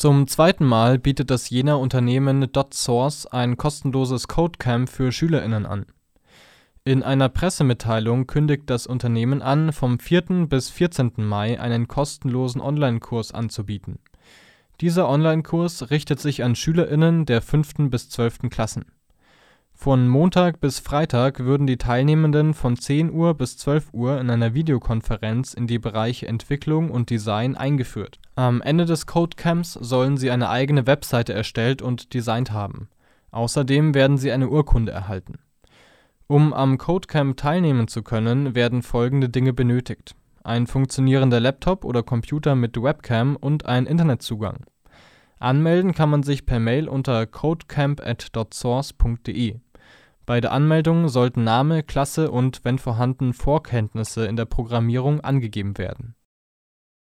Zum zweiten Mal bietet das Jenaer Unternehmen Dotsource ein kostenloses Codecamp für SchülerInnen an. In einer Pressemitteilung kündigt das Unternehmen an, vom 4. bis 14. Mai einen kostenlosen Online-Kurs anzubieten. Dieser Online-Kurs richtet sich an SchülerInnen der 5. bis 12. Klassen. Von Montag bis Freitag würden die Teilnehmenden von 10 Uhr bis 12 Uhr in einer Videokonferenz in die Bereiche Entwicklung und Design eingeführt. Am Ende des Codecamps sollen sie eine eigene Webseite erstellt und designt haben. Außerdem werden sie eine Urkunde erhalten. Um am Codecamp teilnehmen zu können, werden folgende Dinge benötigt: ein funktionierender Laptop oder Computer mit Webcam und ein Internetzugang. Anmelden kann man sich per Mail unter codecamp@dotsource.de. Bei der Anmeldung sollten Name, Klasse und, wenn vorhanden, Vorkenntnisse in der Programmierung angegeben werden